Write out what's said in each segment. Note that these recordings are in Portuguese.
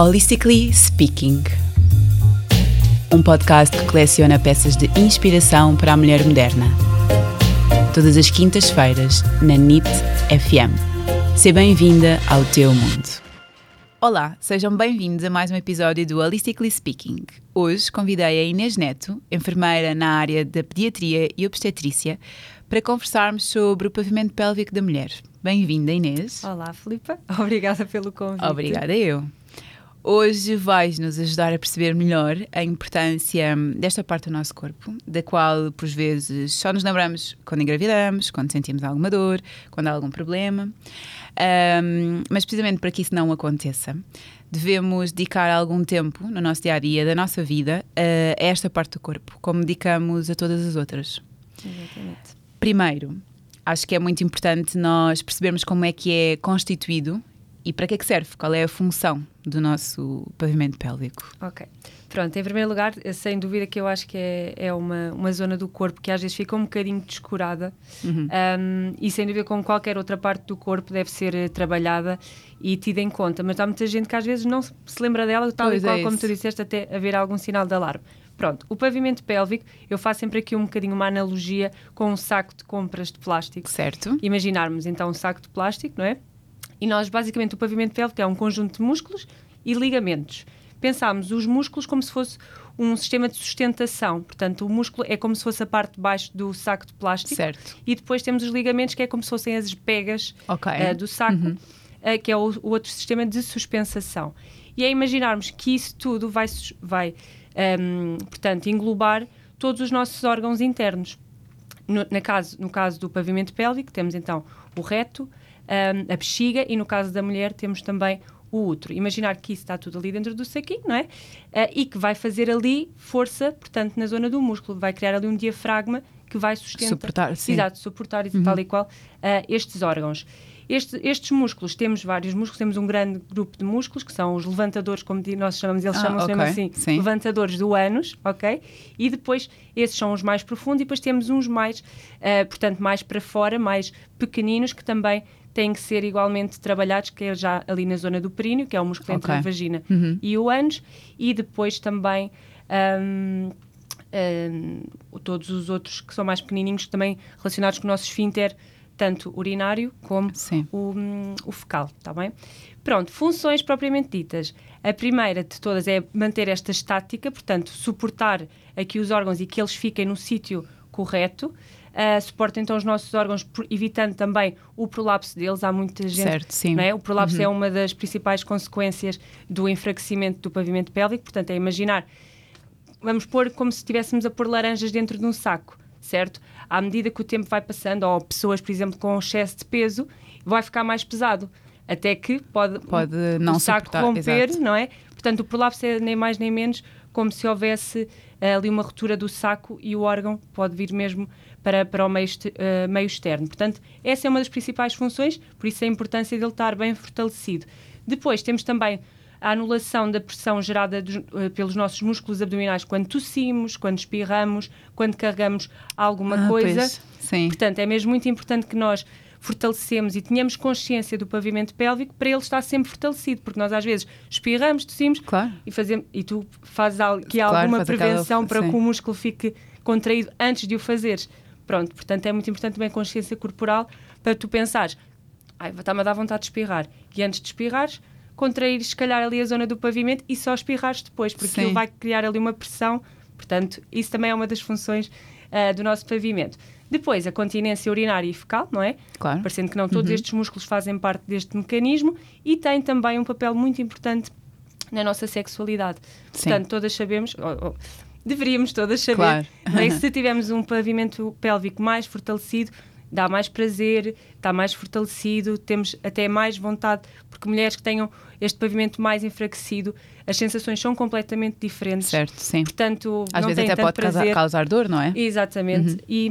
Holistically Speaking. Um podcast que coleciona peças de inspiração para a mulher moderna. Todas as quintas-feiras, na NIT FM. Seja bem-vinda ao teu mundo. Olá, sejam bem-vindos a mais um episódio do Holistically Speaking. Hoje convidei a Inês Neto, enfermeira na área da pediatria e obstetrícia, para conversarmos sobre o pavimento pélvico da mulher. Bem-vinda, Inês. Olá, Filipa. Obrigada pelo convite. Obrigada eu. Hoje vais nos ajudar a perceber melhor a importância desta parte do nosso corpo, da qual, por vezes, só nos lembramos quando engravidamos, quando sentimos alguma dor, quando há algum problema. Um, mas, precisamente para que isso não aconteça, devemos dedicar algum tempo no nosso dia a dia, da nossa vida, a esta parte do corpo, como dedicamos a todas as outras. Exatamente. Primeiro, acho que é muito importante nós percebermos como é que é constituído e para que é que serve, qual é a função do nosso pavimento pélvico. Ok. Pronto, em primeiro lugar, sem dúvida que eu acho que é, é uma, uma zona do corpo que às vezes fica um bocadinho descurada Uhum. um, e sem dúvida como qualquer outra parte do corpo deve ser eh, trabalhada e tida em conta, mas há muita gente que às vezes não se lembra dela, tal Pois e qual é como tu disseste, até haver algum sinal de alarme. Pronto, o pavimento pélvico, eu faço sempre aqui um bocadinho uma analogia com um saco de compras de plástico. Certo? imaginarmos então um saco de plástico, não é? E nós, basicamente, o pavimento pélvico é um conjunto de músculos e ligamentos. Pensámos os músculos como se fosse um sistema de sustentação. Portanto, o músculo é como se fosse a parte de baixo do saco de plástico. Certo. E depois temos os ligamentos, que é como se fossem as pegas Ok. eh, do saco, Uhum. eh, que é o, o outro sistema de suspensação. E é imaginarmos que isso tudo vai, vai ehm, portanto, englobar todos os nossos órgãos internos. No, na caso, no caso do pavimento pélvico, temos então o reto, ehm, a bexiga e no caso da mulher temos também o útero. Imaginar que isso está tudo ali dentro do saquinho, não é? Eh, e que vai fazer ali força, portanto, na zona do músculo, vai criar ali um diafragma que vai sustentar. Suportar, sim. Exato, suportar e tal e qual eh, estes órgãos. Este- estes músculos, temos vários músculos, temos um grande grupo de músculos, que são os levantadores, como nós chamamos, eles Ah, chamam-se mesmo ok, assim, sim. levantadores do ânus, ok? E depois, esses são os mais profundos, e depois temos uns mais, eh, portanto, mais para fora, mais pequeninos, que também têm que ser igualmente trabalhados, que é já ali na zona do períneo, que é o músculo entre Ok. a vagina Uhum. e o ânus, e depois também hum, hum, todos os outros que são mais pequenininhos, também relacionados com o nosso esfíncter, tanto urinário como Sim. o, hum, o fecal, está bem? Pronto, funções propriamente ditas. A primeira de todas é manter esta estática, portanto, suportar aqui os órgãos e que eles fiquem no sítio correto. Uh, suporta então os nossos órgãos, evitando também o prolapso deles. Há muita gente Certo, sim. é? O prolapso Uhum. é uma das principais consequências do enfraquecimento do pavimento pélvico, portanto, é imaginar, vamos pôr como se estivéssemos a pôr laranjas dentro de um saco, certo? À medida que o tempo vai passando, ou pessoas, por exemplo, com excesso de peso, vai ficar mais pesado. Até que pode, Pode não o saco suportar, romper, exato. não é? Portanto, o prolapso é nem mais nem menos como se houvesse eh, ali uma ruptura do saco e o órgão pode vir mesmo para, para o meio, eh, meio externo. Portanto, essa é uma das principais funções, por isso a importância dele estar bem fortalecido. Depois temos também a anulação da pressão gerada dos- eh, pelos nossos músculos abdominais quando tossimos, quando espirramos, quando carregamos alguma Ah, coisa. pois. Sim. Portanto, é mesmo muito importante que nós fortalecemos e tenhamos consciência do pavimento pélvico para ele estar sempre fortalecido, porque nós às vezes espirramos, tossimos Claro. e, fazemos, e tu fazes que há Claro, alguma faz aquela- prevenção para que o músculo fique contraído antes de o fazeres. Pronto, portanto é muito importante também a consciência corporal para tu pensares, ai, está-me a dar vontade de espirrar. E antes de espirrares, contraires se calhar ali a zona do pavimento e só espirrares depois, porque Sim. ele vai criar ali uma pressão. Portanto, isso também é uma das funções ah, do nosso pavimento. Depois, a continência urinária e fecal, não é? Claro. Parecendo que não todos Uhum. estes músculos fazem parte deste mecanismo e têm também um papel muito importante na nossa sexualidade. Sim. Portanto, todas sabemos, ou- ou deveríamos todas saber, Claro. não é? se tivermos um pavimento pélvico mais fortalecido, dá mais prazer, está mais fortalecido, temos até mais vontade, porque mulheres que tenham este pavimento mais enfraquecido, as sensações são completamente diferentes. Certo, sim. Portanto, Às vezes até pode causar, causar dor, não é? Exatamente. Uhum. E,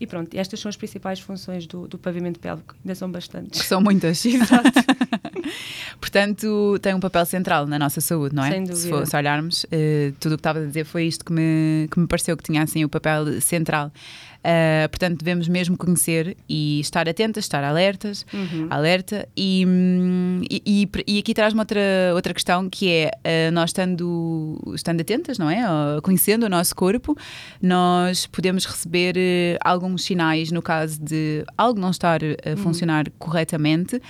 e pronto, estas são as principais funções do, do pavimento pélvico. Ainda são bastantes. Que são muitas. Portanto, tem um papel central na nossa saúde, não é? Sem Se, for, se olharmos, eh, tudo o que estava a dizer foi isto que me, que me pareceu que tinha assim o papel central. Uh, portanto, devemos mesmo conhecer e estar atentas, estar alertas, uhum. alerta. E, hum, e, e, aqui traz-me outra, outra questão que é uh, nós estando, estando atentas, não é? Uh, conhecendo o nosso corpo, nós podemos receber uh, alguns sinais no caso de algo não estar a uhum. funcionar corretamente.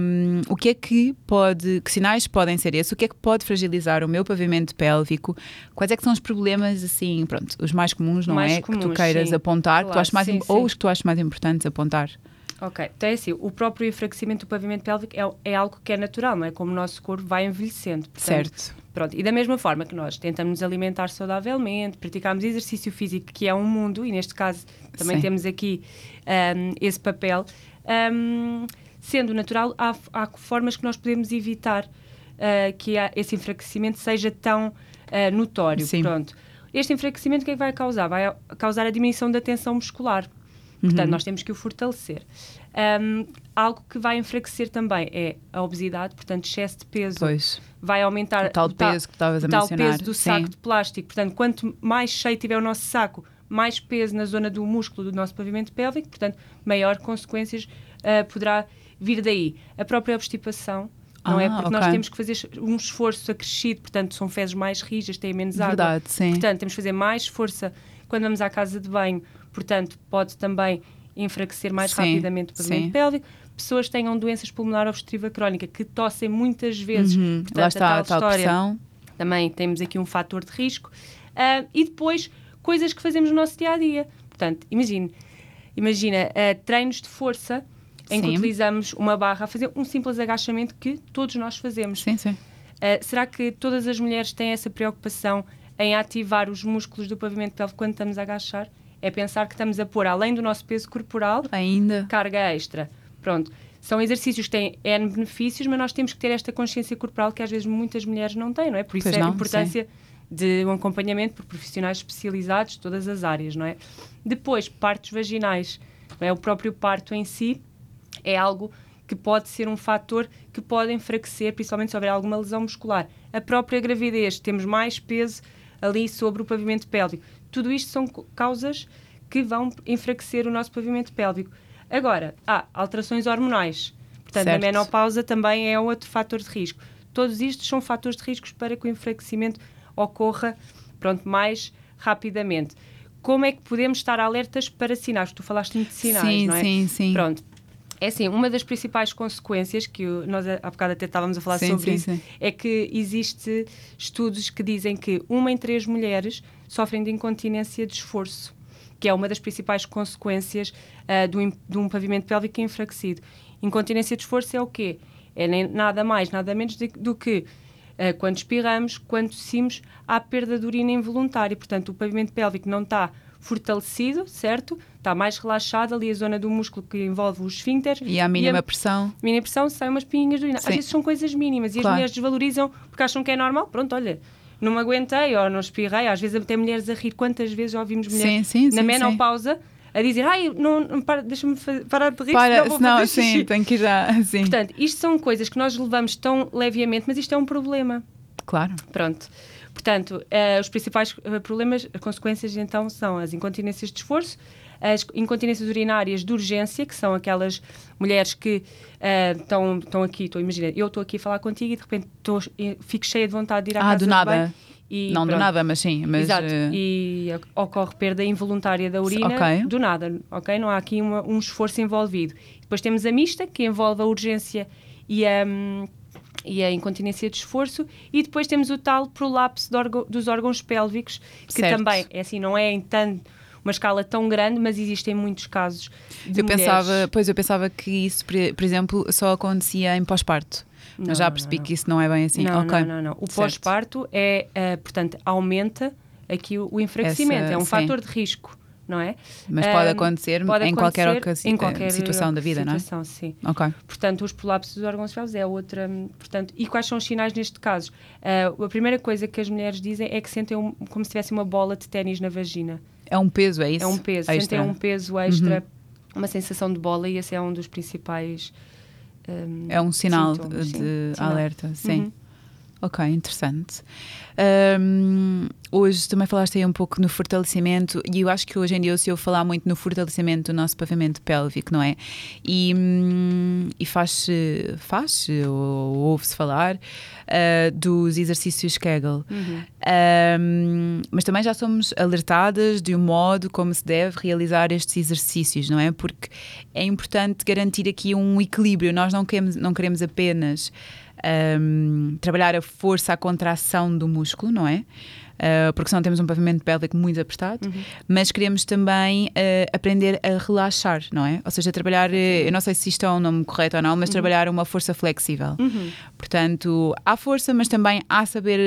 Um, o que é que pode, que sinais podem ser esses? O que é que pode fragilizar o meu pavimento pélvico? Quais é que são os problemas, assim, pronto, os mais comuns, não mais é? Comuns, que tu queiras sim. apontar, claro, que tu achas mais, sim, ou sim. os que tu achas mais importantes apontar? Ok, então é assim, o próprio enfraquecimento do pavimento pélvico é, é algo que é natural, não é? Como o nosso corpo vai envelhecendo. Portanto, certo. Pronto, e da mesma forma que nós tentamos nos alimentar saudavelmente, praticamos exercício físico, que é um mundo, e neste caso também Sim. temos aqui um, esse papel, um, sendo natural, há, há, formas que nós podemos evitar uh, que esse enfraquecimento seja tão uh, notório. Sim. Pronto. Este enfraquecimento o que é que vai causar? Vai causar a diminuição da tensão muscular. Portanto, Uhum. nós temos que o fortalecer. Um, algo que vai enfraquecer também é a obesidade, portanto, excesso de peso Pois. vai aumentar O tal ta- peso que estavas a o tal mencionar. peso do saco Sim. de plástico. Portanto, quanto mais cheio tiver o nosso saco, mais peso na zona do músculo do nosso pavimento pélvico, portanto, maior consequências uh, poderá vir daí. A própria obstipação, não é? Ah, Porque nós ok. temos que fazer um esforço acrescido, portanto, são fezes mais rijas, têm menos água. Verdade, sim. Portanto, temos que fazer mais força quando vamos à casa de banho, portanto, pode também enfraquecer mais Sim, rapidamente o pavimento sim. pélvico. Pessoas que tenham doenças pulmonar obstrutiva crónica, que tossem muitas vezes. Uhum. Portanto, Lá a está a tal tal história pressão. também temos aqui um fator de risco. Ah, e depois, coisas que fazemos no nosso dia a dia. Portanto, imagine, imagina ah, treinos de força em que Sim. utilizamos uma barra a fazer um simples agachamento que todos nós fazemos. Sim, sim. Ah, será que todas as mulheres têm essa preocupação em ativar os músculos do pavimento pélvico quando estamos a agachar? É pensar que estamos a pôr, além do nosso peso corporal, Ainda. carga extra. Pronto. São exercícios que têm N benefícios, mas nós temos que ter esta consciência corporal que às vezes muitas mulheres não têm, não é? Por isso Pois é a não, importância de um acompanhamento por profissionais especializados de todas as áreas, não é? Depois, partos vaginais. Não é? O próprio parto em si é algo que pode ser um fator que pode enfraquecer, principalmente se houver alguma lesão muscular. A própria gravidez, temos mais peso ali sobre o pavimento pélvico. Tudo isto são causas que vão enfraquecer o nosso pavimento pélvico. Agora, há alterações hormonais. Portanto, Certo. a menopausa também é outro fator de risco. Todos estes são fatores de riscos para que o enfraquecimento ocorra pronto, mais rapidamente. Como é que podemos estar alertas para sinais? Tu falaste muito de sinais, sim, não é? sim, sim. Pronto. É assim, uma das principais consequências, que nós há bocado até estávamos a falar Sim, sobre sim, isso, sim. é que existe estudos que dizem que uma em três mulheres sofrem de incontinência de esforço, que é uma das principais consequências ah, do de um pavimento pélvico enfraquecido. Incontinência de esforço é o quê? É nem nada mais, nada menos de- do que ah, quando espirramos, quando tossimos, há perda de urina involuntária. Portanto, o pavimento pélvico não está fortalecido, certo? Está mais relaxado ali a zona do músculo que envolve o esfíncter. E à mínima a- pressão. mínima pressão saem umas pinguinhas de urina. Às vezes são coisas mínimas e Claro. as mulheres desvalorizam porque acham que é normal. Pronto, olha, não me aguentei ou não espirrei. Às vezes até mulheres a rir. Quantas vezes já ouvimos mulheres Sim, sim, na menopausa a dizer ai, não, não, para, deixa-me parar de rir, Para, senão senão, sim, xixi." tem que ir já. Sim. Portanto, isto são coisas que nós levamos tão levemente, mas isto é um problema. claro. Pronto. Portanto, eh, os principais eh, problemas, as consequências então são as incontinências de esforço, as incontinências urinárias de urgência, que são aquelas mulheres que eh, estão estão aqui, estou imagina, eu estou aqui a falar contigo e de repente tô, eh, fico cheia de vontade de ir à Ah, casa do nada. e não do pronto. nada, mas sim. Mas, Exato. eh, E eh, ocorre perda involuntária da urina Ok. do nada, ok? Não há aqui uma- um esforço envolvido. Depois temos a mista, que envolve a urgência e a, hum, e a incontinência de esforço. E depois temos o tal prolapso dos órgãos pélvicos, que Certo. também, é assim, não é em tan- uma escala tão grande, mas existem muitos casos de eu mulheres. pensava, pois eu pensava que isso, por exemplo, só acontecia em pós-parto. Mas já percebi não, não. que isso não é bem assim. Não, ok. não, não, não. O pós-parto é, eh, portanto, aumenta aqui o, o enfraquecimento. Essa- é um sim. fator de risco, não é? Mas pode acontecer pode em qualquer, acontecer ocasi- em eh, qualquer situação da vida, situação, sim. não é? Ok. Portanto, os prolapsos dos órgãos pélvicos é outra. hum, Portanto, e quais são os sinais neste caso? Ah, a primeira coisa que as mulheres dizem é que sentem um- como se tivesse uma bola de ténis na vagina. É um peso, é isso? É um peso. Extra. Sentem um peso extra, uma sensação de bola, e esse é um dos principais. hum, É um sinal sintomas, de sim, alerta, sim. Uhum. Ok, interessante. Um, hoje também falaste aí um pouco no fortalecimento, e eu acho que hoje em dia se eu falar muito no fortalecimento do nosso pavimento pélvico, não é? E, hum, e faz-se, faz ou ouve-se falar uh, dos exercícios Kegel. Uhum. Um, mas também já somos alertadas de um modo como se deve realizar estes exercícios, não é? Porque é importante garantir aqui um equilíbrio. Nós não queremos, não queremos apenas um, trabalhar a força, a contração do músculo, não é? Uh, porque senão temos um pavimento pélvico muito apertado, uhum. mas queremos também uh, aprender a relaxar, não é? Ou seja, trabalhar, uh, eu não sei se isto é um nome correto ou não, mas uhum. trabalhar uma força flexível. Uhum. Portanto, há força, mas também há saber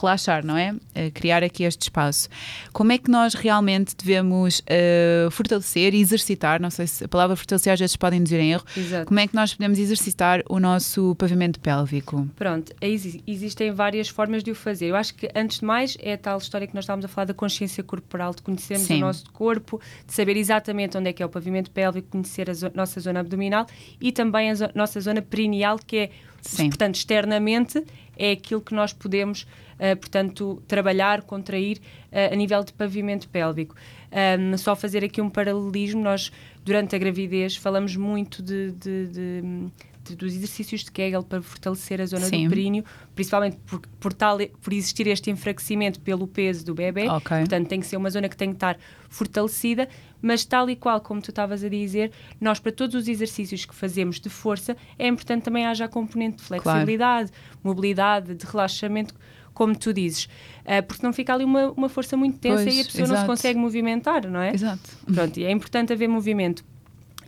relaxar, não é? criar aqui este espaço. Como é que nós realmente devemos fortalecer e exercitar, não sei se a palavra fortalecer às vezes podem dizer em erro, Exato. como é que nós podemos exercitar o nosso pavimento pélvico? Pronto, existem várias formas de o fazer. Eu acho que, antes de mais, é tal história que nós estávamos a falar da consciência corporal, de conhecermos Sim. o nosso corpo, de saber exatamente onde é que é o pavimento pélvico, conhecer a zo nossa zona abdominal e também a zo nossa zona perineal, que é, Sim. portanto, externamente, é aquilo que nós podemos, uh, portanto, trabalhar, contrair uh, a nível de pavimento pélvico. Um, só fazer aqui um paralelismo, nós, durante a gravidez, falamos muito de, de, de dos exercícios de Kegel para fortalecer a zona Sim. do períneo, principalmente por, por, tal, por existir este enfraquecimento pelo peso do bebê. Okay. Portanto, tem que ser uma zona que tem que estar fortalecida, mas tal e qual como tu estavas a dizer, nós para todos os exercícios que fazemos de força, é importante também haja a componente de flexibilidade, claro. mobilidade, de relaxamento, como tu dizes. Uh, porque não fica ali uma, uma força muito tensa pois, e a pessoa exato. não se consegue movimentar, não é? Exato. Pronto, e é importante haver movimento.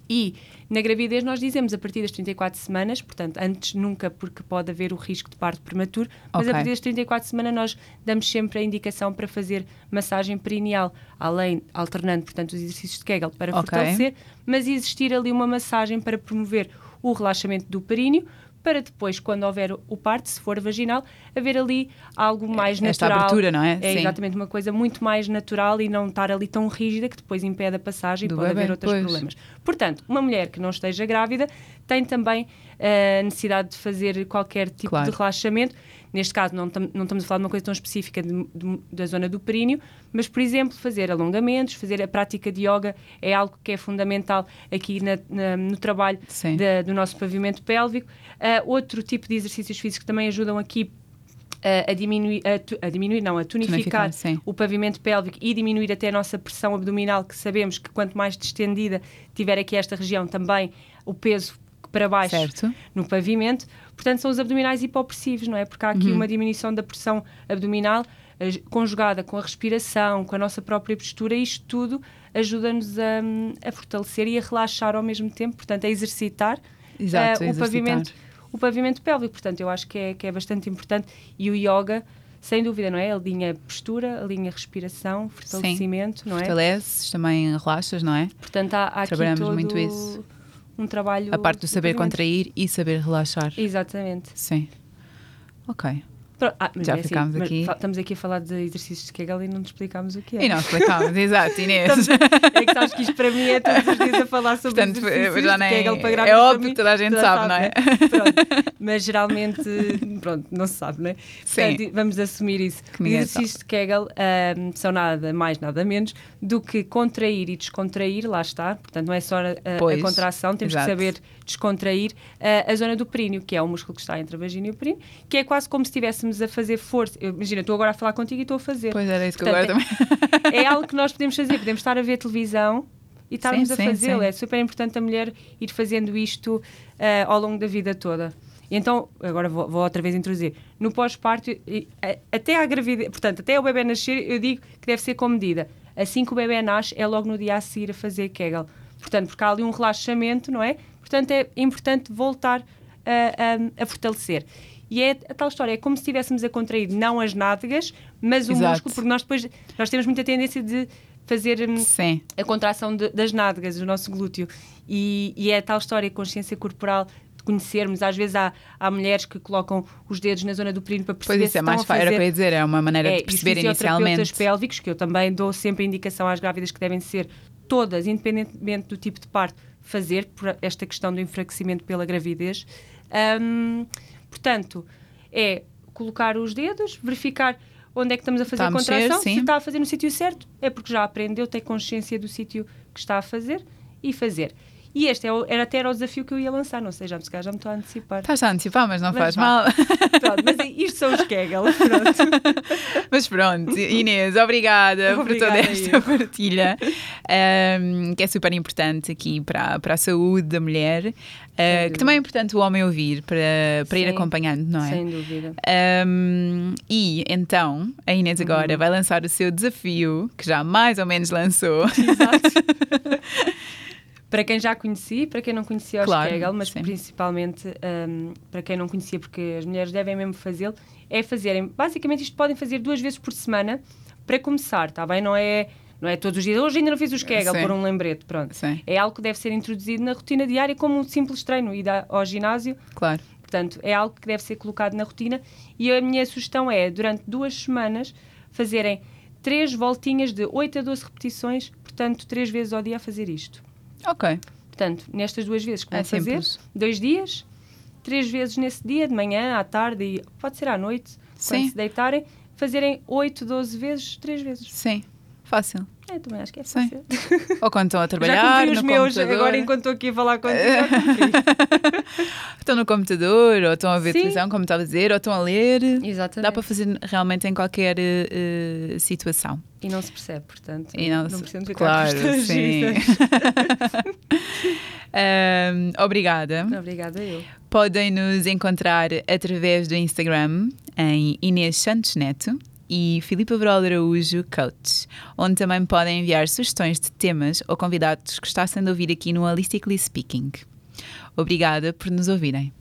E na gravidez nós dizemos a partir das 34 semanas, portanto, antes nunca, porque pode haver o risco de parto prematuro, mas okay. a partir das 34 semanas nós damos sempre a indicação para fazer massagem perineal, além, alternando, portanto, os exercícios de Kegel para okay. fortalecer, mas existir ali uma massagem para promover o relaxamento do períneo, para depois, quando houver o parto, se for vaginal, haver ali algo mais Esta natural. Esta abertura, não é? É Sim. exatamente uma coisa muito mais natural e não estar ali tão rígida que depois impede a passagem e pode bebê, haver outros pois. problemas. Portanto, uma mulher que não esteja grávida tem também a uh, necessidade de fazer qualquer tipo claro. de relaxamento. Neste caso, não, tam, não estamos a falar de uma coisa tão específica de, de, da zona do períneo, mas, por exemplo, fazer alongamentos, fazer a prática de yoga é algo que é fundamental aqui na, na, no trabalho da, do nosso pavimento pélvico. Uh, outro tipo de exercícios físicos que também ajudam aqui uh, a, diminuir, a, tu, a, diminuir, não, a tonificar, tonificar o pavimento pélvico e diminuir até a nossa pressão abdominal, que sabemos que quanto mais distendida tiver aqui esta região, também o peso para baixo certo. no pavimento. Portanto, são os abdominais hipopressivos, não é? Porque há aqui uhum. uma diminuição da pressão abdominal conjugada com a respiração, com a nossa própria postura, isto tudo ajuda-nos a, a, fortalecer e a relaxar ao mesmo tempo, portanto, a exercitar, Exato, uh, o, pavimento, o pavimento pélvico. Portanto, eu acho que é, que é bastante importante. E o yoga, sem dúvida, não é? Alinha postura, alinha respiração, fortalecimento, Sim. não é? Fortaleces, também relaxas, não é? Portanto, há, há Trabalhamos aqui todo... muito isso um trabalho. A parte do saber contrair e saber relaxar. Exatamente. Sim. Ok. Ah, Já é ficámos assim, aqui. Estamos aqui a falar de exercícios de Kegel e não nos explicámos o que é. E não explicámos, exato, Inês. Estamos, é que sabes que isto para mim é todos os dias a falar sobre Portanto, exercícios já nem, de Kegel para grávidas. É óbvio que toda a gente toda sabe, sabe, não é? Né? Mas geralmente, pronto, não se sabe, não é? Sim. Portanto, vamos assumir isso. Os exercícios de Kegel um, são nada mais, nada menos do que contrair e descontrair, lá está. Portanto, não é só a, a contração, temos exato. que saber descontrair uh, a zona do períneo, que é o músculo que está entre a vagina e o períneo, que é quase como se a fazer força. Eu, imagina, estou agora a falar contigo e estou a fazer. Pois era isso que agora também. É, é algo que nós podemos fazer, podemos estar a ver televisão e estarmos sim, a fazê-lo. É super importante a mulher ir fazendo isto uh, ao longo da vida toda. Então, agora vou, vou outra vez introduzir. No pós-parto, até a gravidez, portanto, até o bebê nascer, eu digo que deve ser com medida. Assim que o bebê nasce, é logo no dia a seguir a fazer Kegel. Portanto, porque há ali um relaxamento, não é? Portanto, é importante voltar a, a, a fortalecer. E é a tal história, é como se estivéssemos a contrair não as nádegas, mas o Exato. músculo, porque nós depois nós temos muita tendência de fazer hum, Sim. a contração de, das nádegas, do nosso glúteo. E, e, é a tal história, conconsciência corporal, de conhecermos. Às vezes há, há mulheres que colocam os dedos na zona do períneo para perceber pois isso é mais fácil, era para dizer, é uma maneira é, de perceber inicialmente. pélvicos, que eu também dou sempre a indicação às grávidas que devem ser todas, independentemente do tipo de parto, fazer por esta questão do enfraquecimento pela gravidez. Um, portanto, é colocar os dedos, verificar onde é que estamos a fazer Está a mexer, contração. sim. Se está a fazer no sítio certo, é porque já aprendeu, tem consciência do sítio que está a fazer e fazer. E este é o- era até era o desafio que eu ia lançar, não sei, já, calhar já me estou a antecipar. Estás a antecipar, mas não Mas faz vá. mal. Pronto, mas isto são os Kegel, pronto. Mas pronto, Inês, obrigada, por Obrigada toda esta partilha, ahm, que é super importante aqui para, para a saúde da mulher, ah, que também é importante o homem ouvir para, para ir Sim, acompanhando, não é? Sem dúvida. Um, e então, a Inês Uhum. agora vai lançar o seu desafio, que já mais ou menos lançou. Para quem já conheci, para quem não conhecia os Claro, Kegel, mas sim. principalmente hum, para quem não conhecia, porque as mulheres devem mesmo fazê-lo, é fazerem, basicamente isto podem fazer duas vezes por semana para começar, está bem? Não é, não é todos os dias, hoje ainda não fiz os Kegel, por um lembrete, pronto. Sim, É algo que deve ser introduzido na rotina diária como um simples treino, ir ao ginásio, claro. Portanto, é algo que deve ser colocado na rotina e a minha sugestão é, durante duas semanas, fazerem três voltinhas de 8 a 12 repetições, portanto, três vezes ao dia a fazer isto. Ok. Portanto, nestas duas vezes que vão É fazer, simples. dois dias, três vezes nesse dia, de manhã, à tarde e pode ser à noite, Sim. quando se deitarem, fazerem 8, 12 vezes, três vezes. Sim, fácil. É, também acho que é Sim. fácil. Ou quando estão a Já trabalhar cumpri os meus, computador. agora enquanto estou aqui a falar contigo, já. Estão no computador, ou estão a ver Sim. televisão, como estava a dizer, ou estão a ler. Exatamente. Dá para fazer realmente em qualquer eh, situação. E não se percebe, portanto. E não, se- precisamos ficar claro, sim. Ahm, obrigada. Obrigada eu. Podem nos encontrar através do Instagram em Inês Santos Neto e Filipe Abrol Araújo Coach, onde também podem enviar sugestões de temas ou convidados que gostassem de ouvir aqui no Holistically Speaking. Obrigada por nos ouvirem.